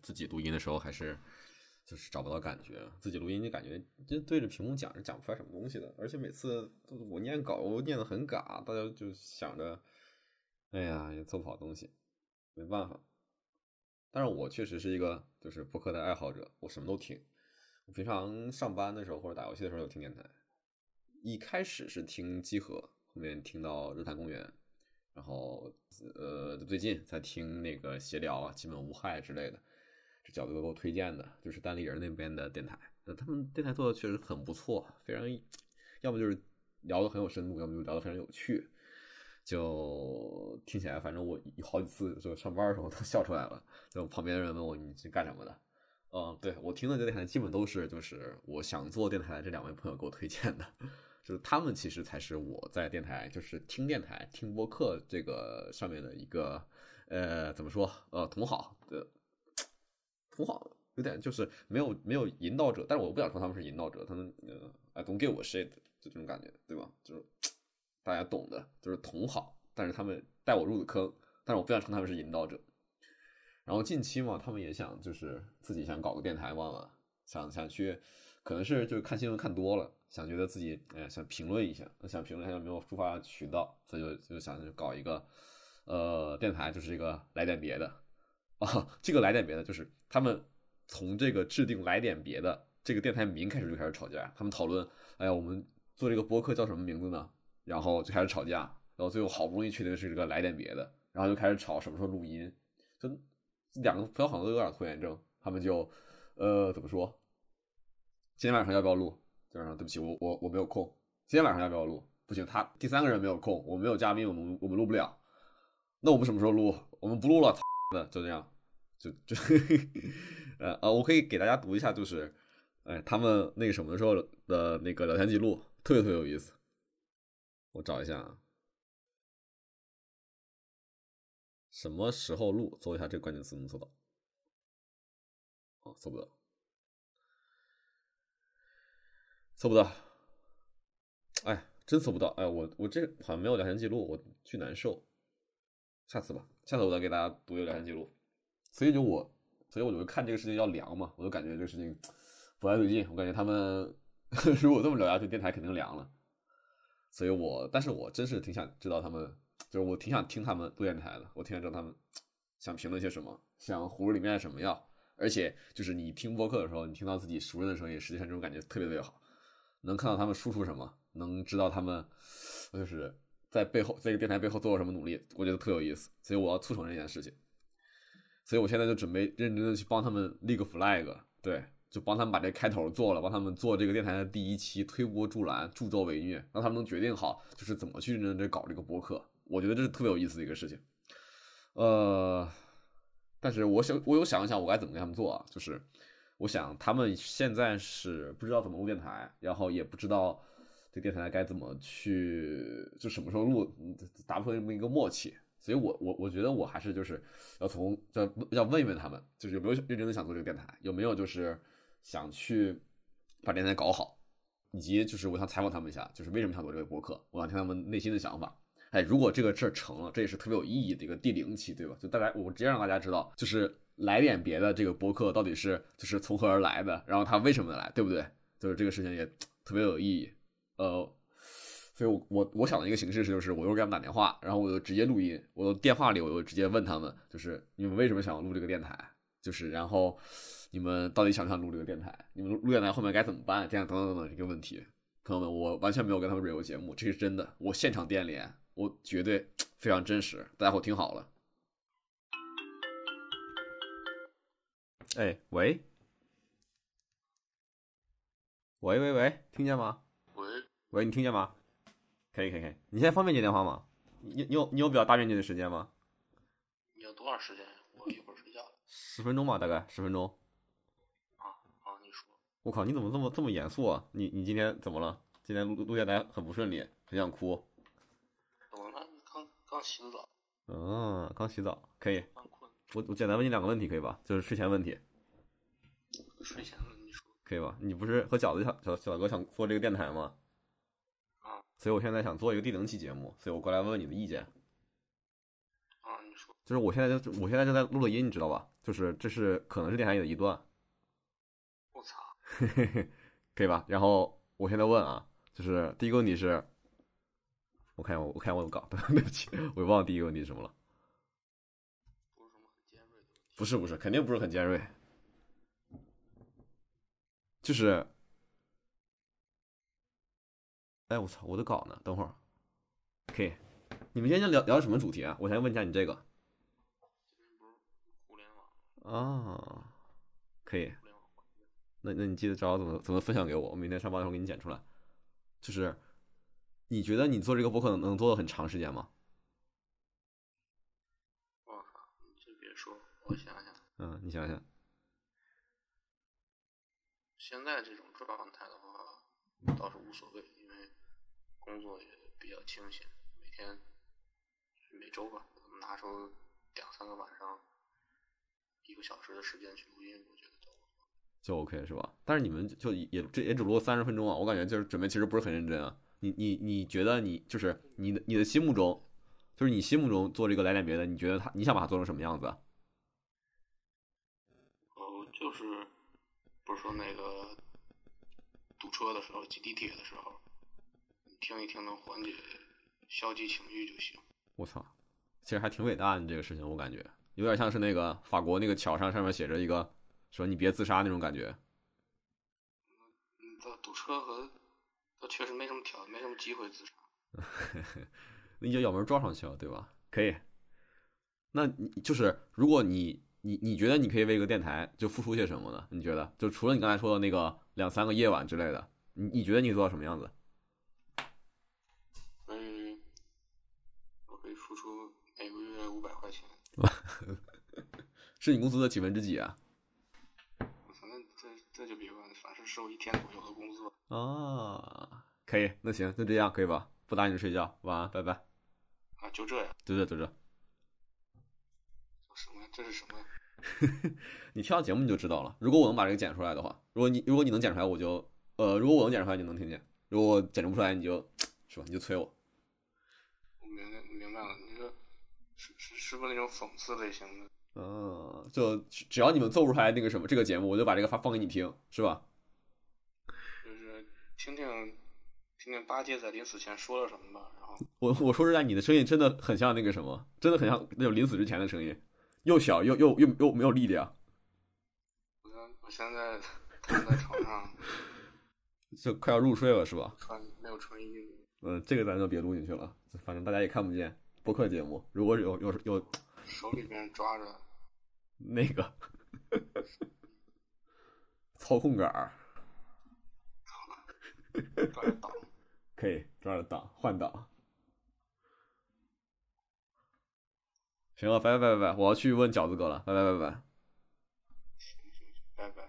自己录音的时候还是就是找不到感觉，自己录音就感觉就对着屏幕讲是讲不出来什么东西的，而且每次我念稿我念的很嘎，大家就想着，哎呀也做不好东西，没办法。但是我确实是一个就是播客的爱好者，我什么都听。我平常上班的时候或者打游戏的时候有听电台，一开始是听集合，后面听到日坛公园，然后呃最近在听那个闲聊啊，基本无害之类的，这角度给我推荐的，就是单立人那边的电台，那他们电台做的确实很不错，非常，要么就是聊的很有深度，要么就聊的非常有趣，就听起来反正我好几次就上班的时候都笑出来了，就旁边的人问我你是干什么的。嗯，对我听的这电台基本都是就是我想做电台的这两位朋友给我推荐的，就是他们其实才是我在电台就是听电台听播客这个上面的一个呃怎么说呃同好的同好有点就是没有没有引导者，但是我不想说他们是引导者，他们呃 I don't give a shit 就这种感觉对吧？就是 大家懂的，就是同好，但是他们带我入的坑，但是我不想称他们是引导者。然后近期嘛，他们也想就是自己想搞个电台嘛，想想去，可能是就是看新闻看多了，想觉得自己哎想评论一下，想评论一下有没有抒发渠道，所以就就想搞一个呃电台，就是一个来点别的啊，这个来点别的，就是他们从这个制定来点别的这个电台名开始就开始吵架，他们讨论，哎呀，我们做这个播客叫什么名字呢？然后就开始吵架，然后最后好不容易确定是这个来点别的，然后就开始吵什么时候录音，就。两个朋友好像都有点拖延症，他们就，呃，怎么说？今天晚上要不要录？今天晚上对不起，我我我没有空。今天晚上要不要录？不行，他第三个人没有空，我没有嘉宾，我们我们录不了。那我们什么时候录？我们不录了，的就这样，就 就，呃呃，我可以给大家读一下，就是，哎，他们那个什么的时候的那个聊天记录，特别特别有意思。我找一下啊。什么时候录？搜一下这个关键词能搜到？哦，搜不到，搜不到。哎，真搜不到！哎，我我这好像没有聊天记录，我巨难受。下次吧，下次我再给大家读一个聊天记录。所以就我，所以我就看这个事情要凉嘛，我就感觉这个事情不太对劲。我感觉他们 如果这么聊下去，电台肯定凉了。所以我，但是我真是挺想知道他们。就是我挺想听他们录电台的，我挺想知道他们想评论些什么，想葫芦里面什么药。而且就是你听播客的时候，你听到自己熟人的声音，实际上这种感觉特别特别好，能看到他们输出什么，能知道他们就是在背后这个电台背后做了什么努力，我觉得特有意思。所以我要促成这件事情，所以我现在就准备认真的去帮他们立个 flag，对，就帮他们把这开头做了，帮他们做这个电台的第一期推波助澜，助纣为虐，让他们能决定好就是怎么去认真的搞这个播客。我觉得这是特别有意思的一个事情，呃，但是我想，我有想一想，我该怎么跟他们做啊？就是我想，他们现在是不知道怎么录电台，然后也不知道这电台该怎么去，就什么时候录，达不成这么一个默契。所以我我我觉得我还是就是要从要要问一问他们，就是有没有认真的想做这个电台，有没有就是想去把电台搞好，以及就是我想采访他们一下，就是为什么想做这个博客，我想听他们内心的想法。哎，如果这个事儿成了，这也是特别有意义的一个第零期，对吧？就大家，我直接让大家知道，就是来点别的这个博客到底是就是从何而来的，然后他为什么来，对不对？就是这个事情也特别有意义。呃，所以我我我想的一个形式是，就是我一会儿给他们打电话，然后我就直接录音，我电话里我就直接问他们，就是你们为什么想要录这个电台？就是然后你们到底想不想录这个电台？你们录电台后面该怎么办？这样等等等等这个问题，朋友们，我完全没有跟他们 real 节目，这是真的，我现场电联。我绝对非常真实，大家伙听好了。哎，喂，喂喂喂，听见吗？喂，喂，你听见吗？可以可以可以，你现在方便接电话吗？你你有你有比较大面积的时间吗？你要多长时间？我一会儿睡觉。十分钟吧，大概十分钟。啊啊，你说。我靠，你怎么这么这么严肃啊？你你今天怎么了？今天录录电台很不顺利，很想哭。怎么了刚刚洗的澡，嗯，刚洗澡可以。我我简单问你两个问题可以吧？就是睡前问题。睡前问你说。可以吧？你不是和饺子小小小哥想做这个电台吗？啊。所以我现在想做一个第零期节目，所以我过来问问你的意见。啊，你说。就是我现在就我现在正在录的音，你知道吧？就是这是可能是电台里的一段，我操，可以吧？然后我现在问啊，就是第一个问题是，我看我我看我有稿，对不起，我忘了第一个问题是什么了。不是什么很尖锐的问题。不是不是，肯定不是很尖锐，就是，哎我操，我的稿呢？等会儿，可以，你们今天聊聊什么主题啊？我先问一下你这个今天不是互联网，啊，可以。那那你记得找我怎么怎么分享给我，我明天上班的时候给你剪出来。就是，你觉得你做这个播客能能做的很长时间吗？我靠，你先别说，我想想，嗯，你想想，现在这种状态的话，倒是无所谓，因为工作也比较清闲，每天每周吧，拿出两三个晚上，一个小时的时间去录音，我觉得都就 OK 是吧？但是你们就也这也只录了三十分钟啊，我感觉就是准备其实不是很认真啊。你你你觉得你就是你的你的心目中，就是你心目中做这个来点别的，你觉得他你想把它做成什么样子啊？呃，就是不是说那个堵车的时候、挤地铁的时候，你听一听能缓解消极情绪就行。我操，其实还挺伟大的这个事情，我感觉有点像是那个法国那个桥上上面写着一个说你别自杀那种感觉。嗯，这堵车和他确实没什么条，没什么机会自杀。那你就咬门撞上去了，对吧？可以。那你就是，如果你你你觉得你可以为一个电台就付出些什么呢？你觉得就除了你刚才说的那个两三个夜晚之类的，你你觉得你做到什么样子？五百块钱。是你工资的几分之几啊？反正这这就别问，反正是我一天左右的工资。啊，可以，那行就这样，可以吧？不打你睡觉，晚安，拜拜。啊，就这样，就这就这，这什么呀？这是什么呀？你听到节目你就知道了。如果我能把这个剪出来的话，如果你如果你能剪出来，我就呃，如果我能剪出来，你能听见；如果我剪不出来，你就 是吧，你就催我。我明白明白了，你这是是是不是那种讽刺类型的？嗯，就只只要你们做不出来那个什么这个节目，我就把这个发放给你听，是吧？就是听听听听八戒在临死前说了什么吧，然后我我说实在，你的声音真的很像那个什么，真的很像那种临死之前的声音，又小又又又又没有力量，我现在躺在床上 就快要入睡了，是吧？穿没有穿衣服，嗯，这个咱就别录进去了，反正大家也看不见。播客节目，如果有有有手里边抓着那个 操控杆儿，抓着档，可以抓着档换档。行了，拜拜拜拜，我要去问饺子哥了，拜拜拜拜。行行行，拜拜。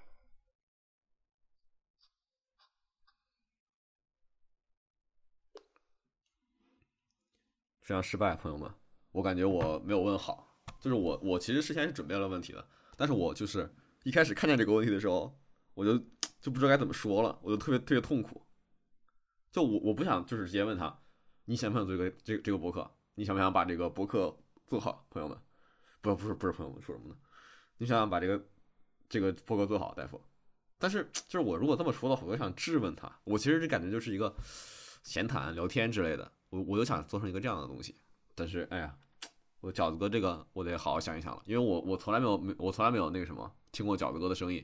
非常失败，朋友们，我感觉我没有问好。就是我，我其实事先是准备了问题的，但是我就是一开始看见这个问题的时候，我就就不知道该怎么说了，我就特别特别痛苦。就我我不想就是直接问他，你想不想做这个这这个博客？你想不想把这个博客做好，朋友们？不不是不是朋友们说什么呢？你想想把这个这个博客做好，大夫。但是就是我如果这么说的话，我想质问他。我其实这感觉就是一个闲谈、聊天之类的，我我就想做成一个这样的东西。但是哎呀，我饺子哥这个我得好好想一想了，因为我我从来没有没我从来没有那个什么听过饺子哥的声音，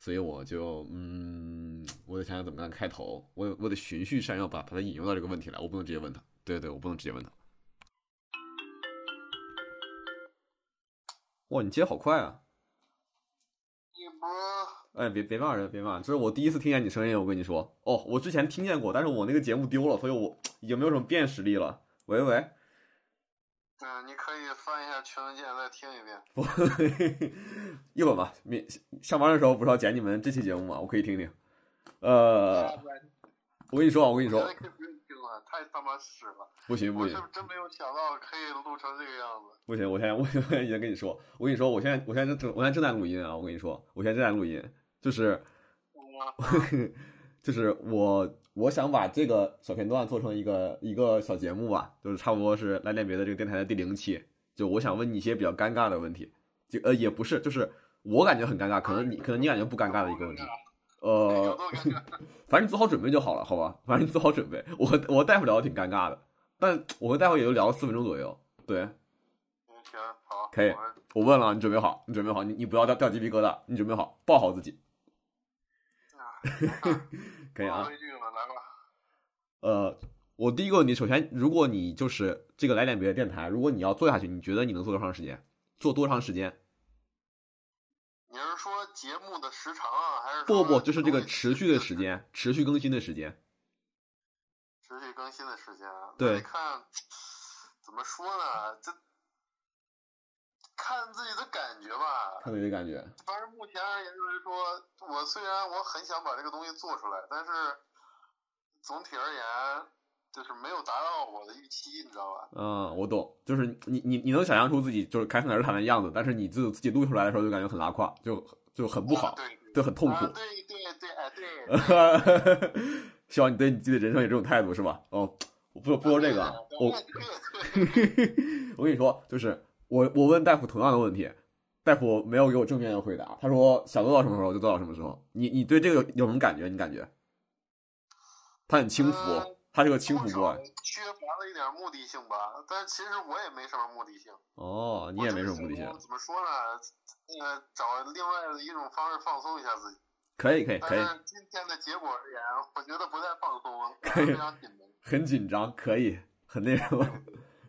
所以我就嗯，我得想想怎么样开头，我我得循序善诱把把他引用到这个问题来，我不能直接问他。对对，我不能直接问他。哇，你接好快啊！哎，别别骂人，别骂人，这是我第一次听见你声音，我跟你说。哦，我之前听见过，但是我那个节目丢了，所以我 已经没有什么辨识力了。喂喂，嗯，你可以翻一下群文件再听一遍。不 一会儿吧，明上班的时候不是要剪你们这期节目吗？我可以听听。呃，我跟你说啊，我跟你说了，太他妈屎了！不行不行我是真没有想到可以录成这个样子。不行，我现在我现在已经跟你说，我跟你说，我现在我现在正我现在正在录音啊，我跟你说，我现在正在录音，就是 就是我我想把这个小片段做成一个一个小节目吧，就是差不多是来点别的这个电台的第零期，就我想问你一些比较尴尬的问题，就呃也不是，就是我感觉很尴尬，可能你可能你感觉不尴尬的一个问题，呃，反正你做好准备就好了，好吧？反正你做好准备，我和我和大夫聊的挺尴尬的，但我和大夫也就聊了四分钟左右，对，行好，可以，我问了，你准备好？你准备好？你你不要掉掉鸡皮疙瘩，你准备好，抱好自己。可以啊。呃，我第一个问题，首先，如果你就是这个来点别的电台，如果你要做下去，你觉得你能做多长时间？做多长时间？你是说节目的时长啊，还是不不不，就是这个持续的时间，持续更新的时间。持续更新的时间啊？对。看怎么说呢？这看自己的感觉吧。看自己的感觉。反正目前而言，就是说我虽然我很想把这个东西做出来，但是。总体而言，就是没有达到我的预期，你知道吧？嗯，我懂，就是你你你能想象出自己就是开心而谈的样子，但是你自自己录出来的时候就感觉很拉胯，就就很不好，对，就很痛苦。对对对，哎对。希望你对你自己的人生有这种态度，是吧？哦，我不不说这个，我 我跟你说，就是我我问大夫同样的问题，大夫没有给我正面的回答，他说想做到什么时候就做到什么时候。你你对这个有有什么感觉？你感觉？他很轻浮，他是个轻浮 boy。缺乏了一点目的性吧，但其实我也没什么目的性。哦，你也没什么目的性。怎么说呢？呃，找另外的一种方式放松一下自己。可以可以可以。但是今天的结果而言，我觉得不太放松，非常紧张。很紧张，可以，很那什么。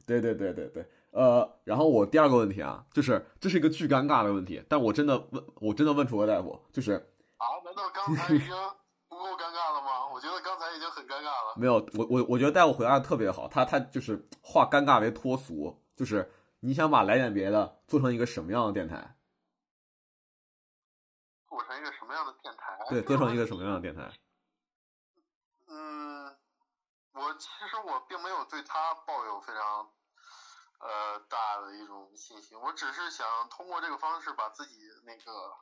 对对对对对，呃，然后我第二个问题啊，就是这是一个巨尴尬的问题，但我真的问，我真的问出了大夫，就是啊？难道刚才已经？没有，我我我觉得带我回答的特别好，他他就是化尴尬为脱俗，就是你想把来点别的做成一个什么样的电台？做成一个什么样的电台？对，做成一个什么样的电台？嗯，我其实我并没有对他抱有非常呃大的一种信心，我只是想通过这个方式把自己那个。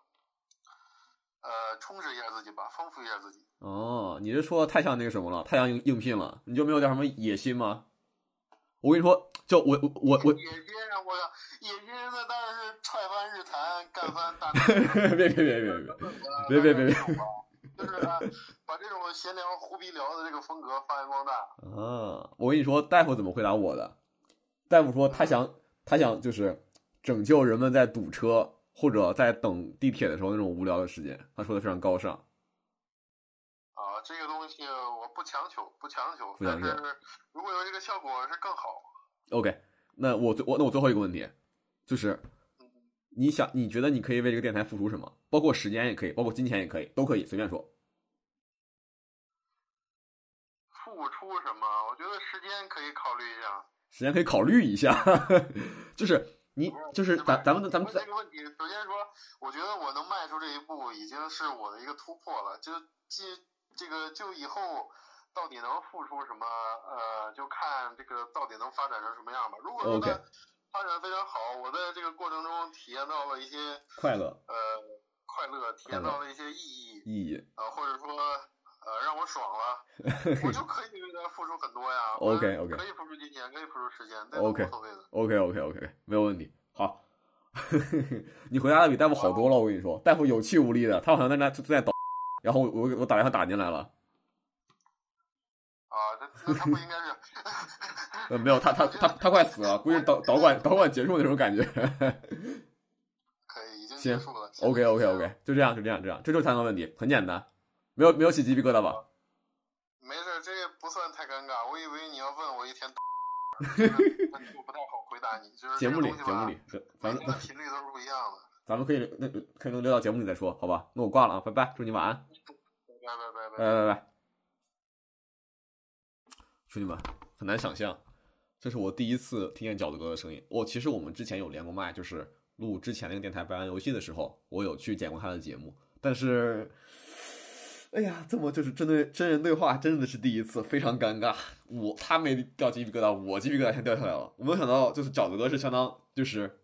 呃，充实一下自己吧，丰富一下自己。哦，你这说的太像那个什么了，太像应应聘了？你就没有点什么野心吗？我跟你说，就我我我我野心啊！我野心那当然是踹翻日坛，干翻大。别别别 别别别别别别！就是把这种闲聊、胡逼聊的这个风格发扬光大。啊，我跟你说，大夫怎么回答我的？大夫说他想他想就是拯救人们在堵车。或者在等地铁的时候那种无聊的时间，他说的非常高尚。啊，这个东西我不强求，不强求，但是如果有这个效果是更好。OK，那我最我那我最后一个问题，就是你想你觉得你可以为这个电台付出什么？包括时间也可以，包括金钱也可以，都可以随便说。付出什么？我觉得时间可以考虑一下。时间可以考虑一下，就是。你就是咱咱们的咱们这个问题，首先说，我觉得我能迈出这一步，已经是我的一个突破了。就即这个就以后到底能付出什么，呃，就看这个到底能发展成什么样吧。如果说发展非常好，我在这个过程中体验到了一些快乐，呃，快乐，体验到了一些意义，意义啊，或者说。呃，让我爽了，我就可以为他付出很多呀。OK OK，可以付出金钱，可以付出时间，OK OK OK OK，没有问题。好，你回答的比大夫好多了，我跟你说，大夫有气无力的，他好像在那在抖，然后我我我打电话打进来了。啊，那他不应该是？呃，没有，他他他他快死了，估计导导管导管结束那种感觉。可以，已经结束了。OK OK OK，就这样就这样这样，这就是三个问题，很简单。没有没有起鸡皮疙瘩吧？没事，这也不算太尴尬。我以为你要问我一天，我不太好回答你。就是节目里，节目里，咱们频率都是不一样的。咱们可以那可以能聊到节目里再说，好吧？那我挂了啊，拜拜，祝你晚安。拜拜拜拜拜拜拜！兄弟们，很难想象，这是我第一次听见饺子哥的声音。我、其实我们之前有连过麦，就是录之前那个电台《白玩游戏》的时候，我有去剪过他的节目，但是。哎呀，这么就是针对真人对话，真的是第一次，非常尴尬。我他没掉鸡皮疙瘩，我鸡皮疙瘩先掉下来了。我没有想到，就是饺子哥是相当就是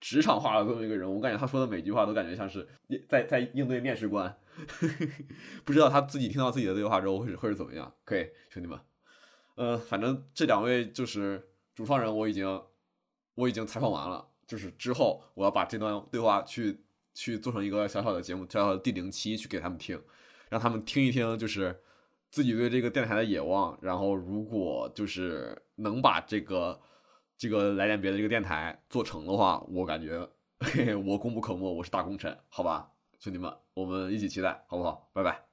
职场化的这么一个人，我感觉他说的每句话都感觉像是在在应对面试官。不知道他自己听到自己的对话之后会会是怎么样？可以，兄弟们，呃，反正这两位就是主创人，我已经我已经采访完了，就是之后我要把这段对话去去做成一个小小的节目，叫第零期去给他们听，让他们听一听，就是自己对这个电台的野望。然后如果就是能把这个这个来点别的这个电台做成的话，我感觉嘿嘿我功不可没，我是大功臣，好吧，兄弟们，我们一起期待，好不好？拜拜。